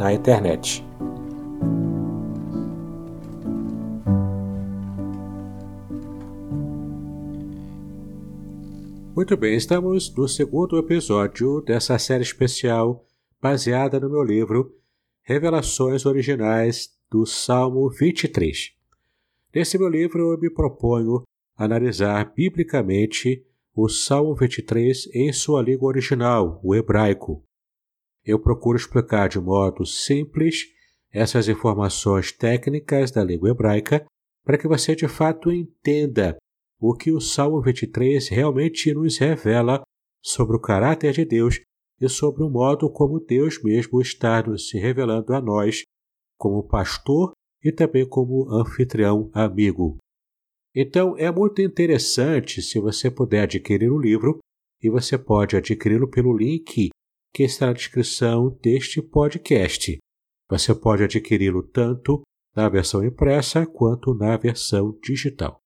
na internet. Muito bem, estamos no segundo episódio dessa série especial baseada no meu livro Revelações Originais do Salmo 23. Nesse meu livro eu me proponho analisar biblicamente o Salmo 23 em sua língua original, o hebraico. Eu procuro explicar de modo simples essas informações técnicas da língua hebraica para que você de fato entenda o que o Salmo 23 realmente nos revela sobre o caráter de Deus e sobre o modo como Deus mesmo está nos se revelando a nós como pastor e também como anfitrião amigo. Então é muito interessante se você puder adquirir o livro e você pode adquiri-lo pelo link que está na descrição deste podcast. Você pode adquiri-lo tanto na versão impressa quanto na versão digital.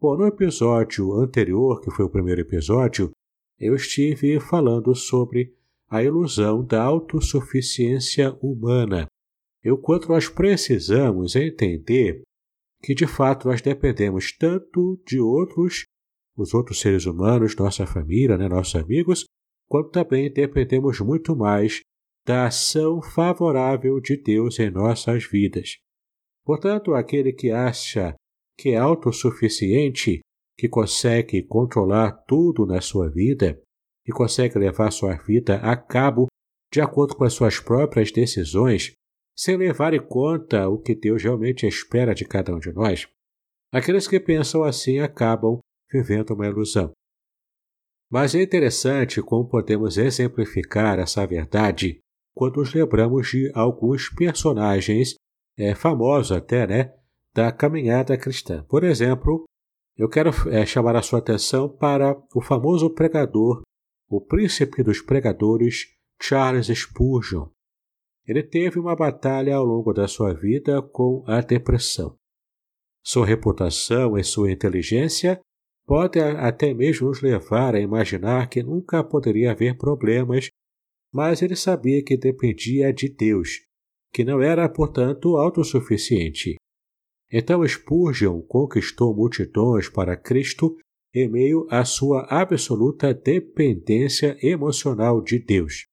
Bom, no episódio anterior, que foi o primeiro episódio, eu estive falando sobre a ilusão da autossuficiência humana. E o quanto nós precisamos entender que de fato nós dependemos tanto de outros, os outros seres humanos, nossa família, né, nossos amigos, quanto também dependemos muito mais da ação favorável de Deus em nossas vidas. Portanto, aquele que acha que é autossuficiente, que consegue controlar tudo na sua vida e consegue levar sua vida a cabo de acordo com as suas próprias decisões, sem levar em conta o que Deus realmente espera de cada um de nós, aqueles que pensam assim acabam vivendo uma ilusão. Mas é interessante como podemos exemplificar essa verdade quando nos lembramos de alguns personagens é, famosos até, né, da caminhada cristã. Por exemplo, eu quero é, chamar a sua atenção para o famoso pregador, o príncipe dos pregadores, Charles Spurgeon. Ele teve uma batalha ao longo da sua vida com a depressão. Sua reputação e sua inteligência podem até mesmo nos levar a imaginar que nunca poderia haver problemas, mas ele sabia que dependia de Deus, que não era, portanto, autossuficiente. Então Spurgeon conquistou multidões para Cristo em meio à sua absoluta dependência emocional de Deus.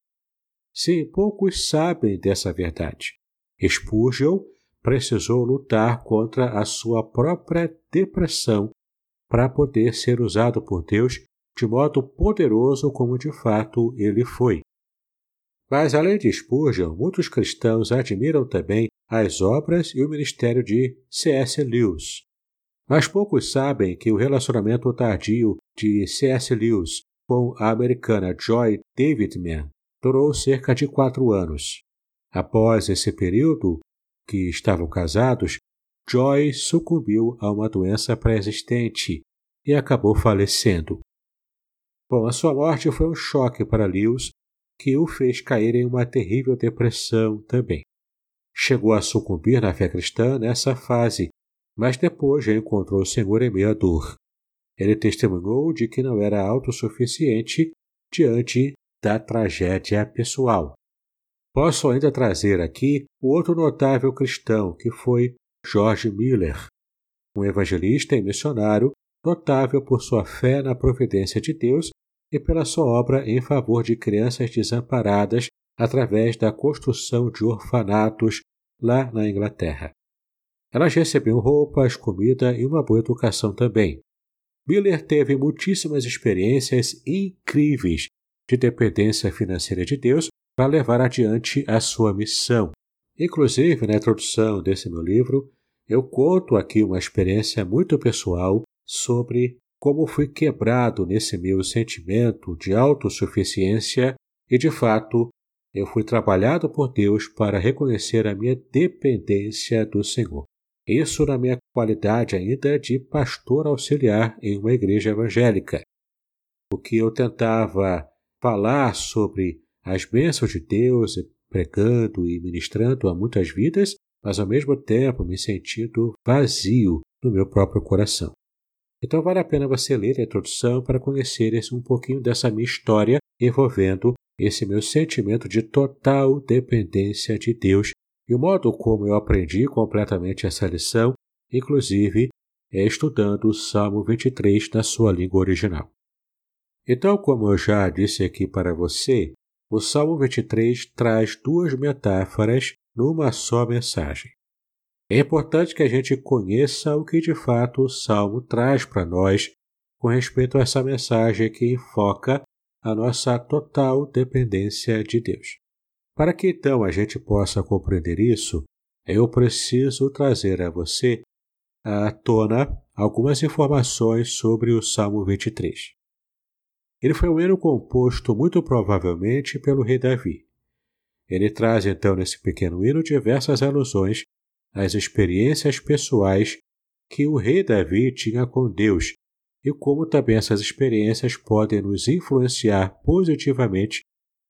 Sim, poucos sabem dessa verdade. Spurgeon precisou lutar contra a sua própria depressão para poder ser usado por Deus de modo poderoso como de fato ele foi. Mas, além de Spurgeon, muitos cristãos admiram também as obras e o ministério de C.S. Lewis. Mas poucos sabem que o relacionamento tardio de C.S. Lewis com a americana Joy Davidman durou cerca de quatro anos. Após esse período, que estavam casados, Joy sucumbiu a uma doença pré-existente e acabou falecendo. Bom, a sua morte foi um choque para Lewis, que o fez cair em uma terrível depressão também. Chegou a sucumbir na fé cristã nessa fase, mas depois encontrou o Senhor em meio à dor. Ele testemunhou de que não era autossuficiente diante da tragédia pessoal. Posso ainda trazer aqui o outro notável cristão, que foi George Miller, um evangelista e missionário notável por sua fé na providência de Deus e pela sua obra em favor de crianças desamparadas através da construção de orfanatos lá na Inglaterra. Elas recebiam roupas, comida e uma boa educação também. Miller teve muitíssimas experiências incríveis de dependência financeira de Deus para levar adiante a sua missão. Inclusive, na introdução desse meu livro, eu conto aqui uma experiência muito pessoal sobre como fui quebrado nesse meu sentimento de autossuficiência e, de fato, eu fui trabalhado por Deus para reconhecer a minha dependência do Senhor. Isso na minha qualidade ainda de pastor auxiliar em uma igreja evangélica. O que eu tentava falar sobre as bênçãos de Deus, pregando e ministrando a muitas vidas, mas ao mesmo tempo me sentindo vazio no meu próprio coração. Então vale a pena você ler a introdução para conhecer um pouquinho dessa minha história envolvendo esse meu sentimento de total dependência de Deus e o modo como eu aprendi completamente essa lição, inclusive é estudando o Salmo 23 na sua língua original. Então, como eu já disse aqui para você, o Salmo 23 traz duas metáforas numa só mensagem. É importante que a gente conheça o que de fato o Salmo traz para nós com respeito a essa mensagem que enfoca a nossa total dependência de Deus. Para que então a gente possa compreender isso, eu preciso trazer a você à tona algumas informações sobre o Salmo 23. Ele foi um hino composto muito provavelmente pelo rei Davi. Ele traz então nesse pequeno hino diversas alusões as experiências pessoais que o rei Davi tinha com Deus e como também essas experiências podem nos influenciar positivamente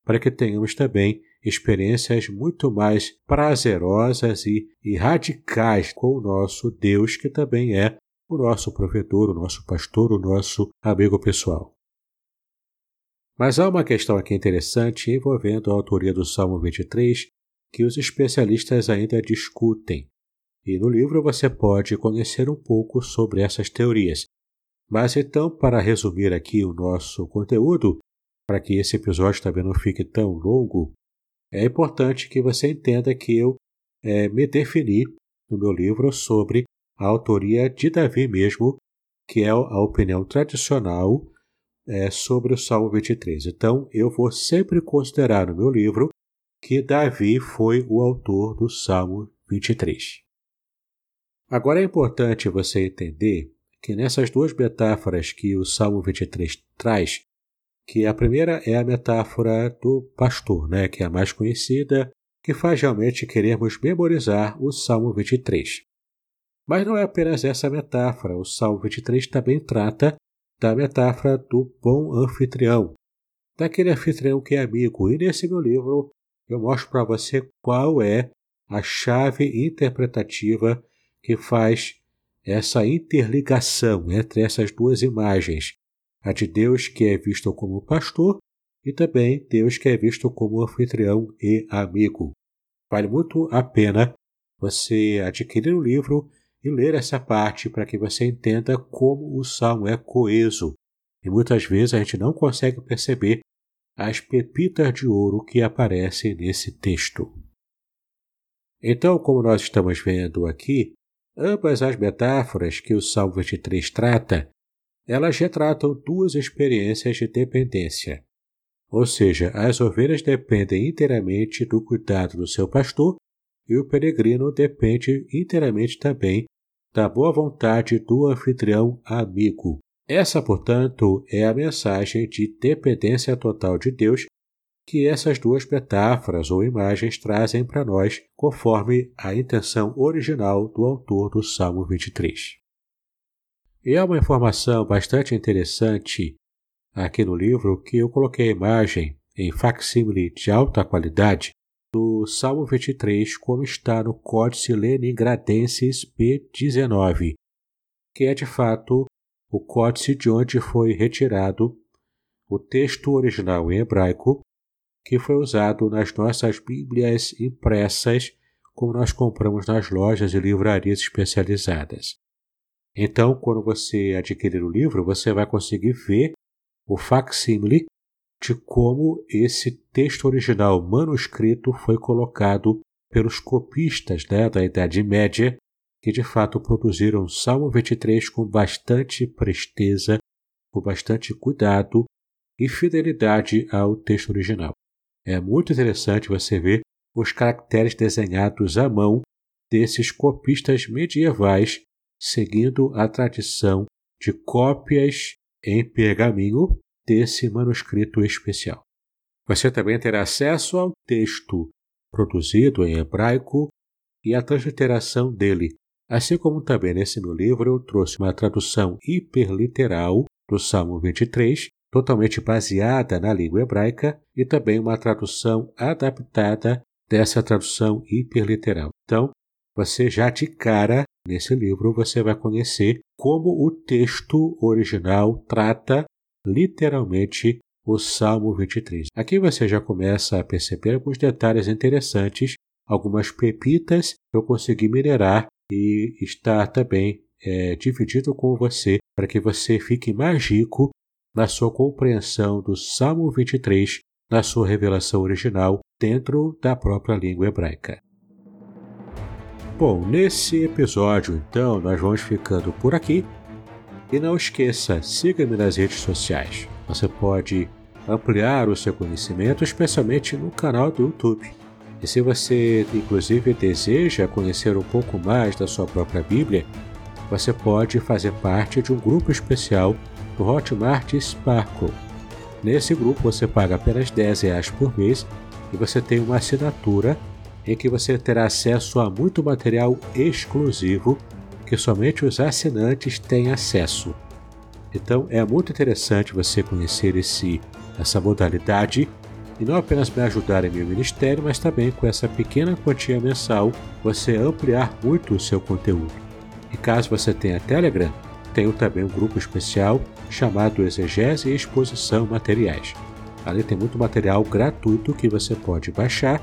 para que tenhamos também experiências muito mais prazerosas e, e radicais com o nosso Deus, que também é o nosso provedor, o nosso pastor, o nosso amigo pessoal. Mas há uma questão aqui interessante envolvendo a autoria do Salmo 23 que os especialistas ainda discutem. E no livro você pode conhecer um pouco sobre essas teorias. Mas então, para resumir aqui o nosso conteúdo, para que esse episódio também não fique tão longo, é importante que você entenda que eu é, me defini no meu livro sobre a autoria de Davi mesmo, que é a opinião tradicional é, sobre o Salmo 23. Então, eu vou sempre considerar no meu livro que Davi foi o autor do Salmo 23. Agora é importante você entender que nessas duas metáforas que o Salmo 23 traz, que a primeira é a metáfora do pastor, né, que é a mais conhecida, que faz realmente querermos memorizar o Salmo 23. Mas não é apenas essa metáfora, o Salmo 23 também trata da metáfora do bom anfitrião, daquele anfitrião que é amigo. E nesse meu livro eu mostro para você qual é a chave interpretativa que faz essa interligação entre essas duas imagens, a de Deus que é visto como pastor e também Deus que é visto como anfitrião e amigo. Vale muito a pena você adquirir o livro e ler essa parte para que você entenda como o salmo é coeso. E muitas vezes a gente não consegue perceber as pepitas de ouro que aparecem nesse texto. Então, como nós estamos vendo aqui, Ambas as metáforas que o Salmo 23 trata, elas retratam duas experiências de dependência. Ou seja, as ovelhas dependem inteiramente do cuidado do seu pastor e o peregrino depende inteiramente também da boa vontade do anfitrião amigo. Essa, portanto, é a mensagem de dependência total de Deus que essas duas metáforas ou imagens trazem para nós, conforme a intenção original do autor do Salmo 23. E há uma informação bastante interessante aqui no livro que eu coloquei a imagem em facsímile de alta qualidade do Salmo 23, como está no Códice Leningradensis P19, que é de fato o códice de onde foi retirado o texto original em hebraico que foi usado nas nossas Bíblias impressas, como nós compramos nas lojas e livrarias especializadas. Então, quando você adquirir o livro, você vai conseguir ver o facsímile de como esse texto original manuscrito foi colocado pelos copistas né, da Idade Média, que de fato produziram o Salmo 23 com bastante presteza, com bastante cuidado e fidelidade ao texto original. É muito interessante você ver os caracteres desenhados à mão desses copistas medievais, seguindo a tradição de cópias em pergaminho desse manuscrito especial. Você também terá acesso ao texto produzido em hebraico e a transliteração dele, assim como também nesse meu livro eu trouxe uma tradução hiperliteral do Salmo 23 totalmente baseada na língua hebraica e também uma tradução adaptada dessa tradução hiperliteral. Então, você já de cara nesse livro você vai conhecer como o texto original trata literalmente o Salmo 23. Aqui você já começa a perceber alguns detalhes interessantes, algumas pepitas que eu consegui minerar e estar também é, dividido com você para que você fique mais rico na sua compreensão do Salmo 23 na sua revelação original dentro da própria língua hebraica. Bom, nesse episódio então nós vamos ficando por aqui. E não esqueça, siga-me nas redes sociais. Você pode ampliar o seu conhecimento, especialmente no canal do YouTube. E se você, inclusive, deseja conhecer um pouco mais da sua própria Bíblia, você pode fazer parte de um grupo especial Hotmart Sparkle. Nesse grupo você paga apenas 10 reais por mês e você tem uma assinatura em que você terá acesso a muito material exclusivo que somente os assinantes têm acesso. Então é muito interessante você conhecer esse, essa modalidade e não apenas me ajudar em meu ministério, mas também com essa pequena quantia mensal você ampliar muito o seu conteúdo. E caso você tenha Telegram, tenho também um grupo especial chamado Exegese e Exposição Materiais. Ali tem muito material gratuito que você pode baixar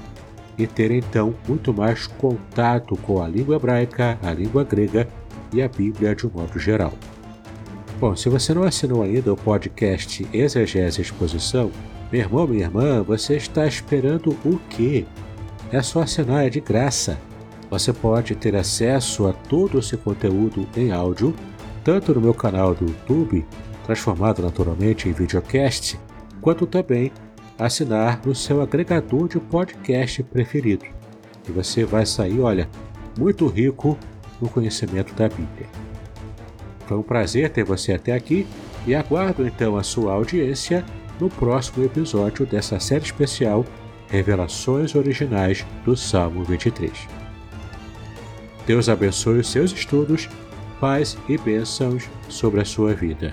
e ter então muito mais contato com a língua hebraica, a língua grega e a Bíblia de um modo geral. Bom, se você não assinou ainda o podcast Exegese Exposição, meu irmão, minha irmã, você está esperando o quê? É só assinar, é de graça. Você pode ter acesso a todo esse conteúdo em áudio, tanto no meu canal do YouTube transformado naturalmente em videocast, quanto também assinar no seu agregador de podcast preferido. E você vai sair, olha, muito rico no conhecimento da Bíblia. Foi um prazer ter você até aqui e aguardo então a sua audiência no próximo episódio dessa série especial Revelações Originais do Salmo 23. Deus abençoe os seus estudos, paz e bênçãos sobre a sua vida.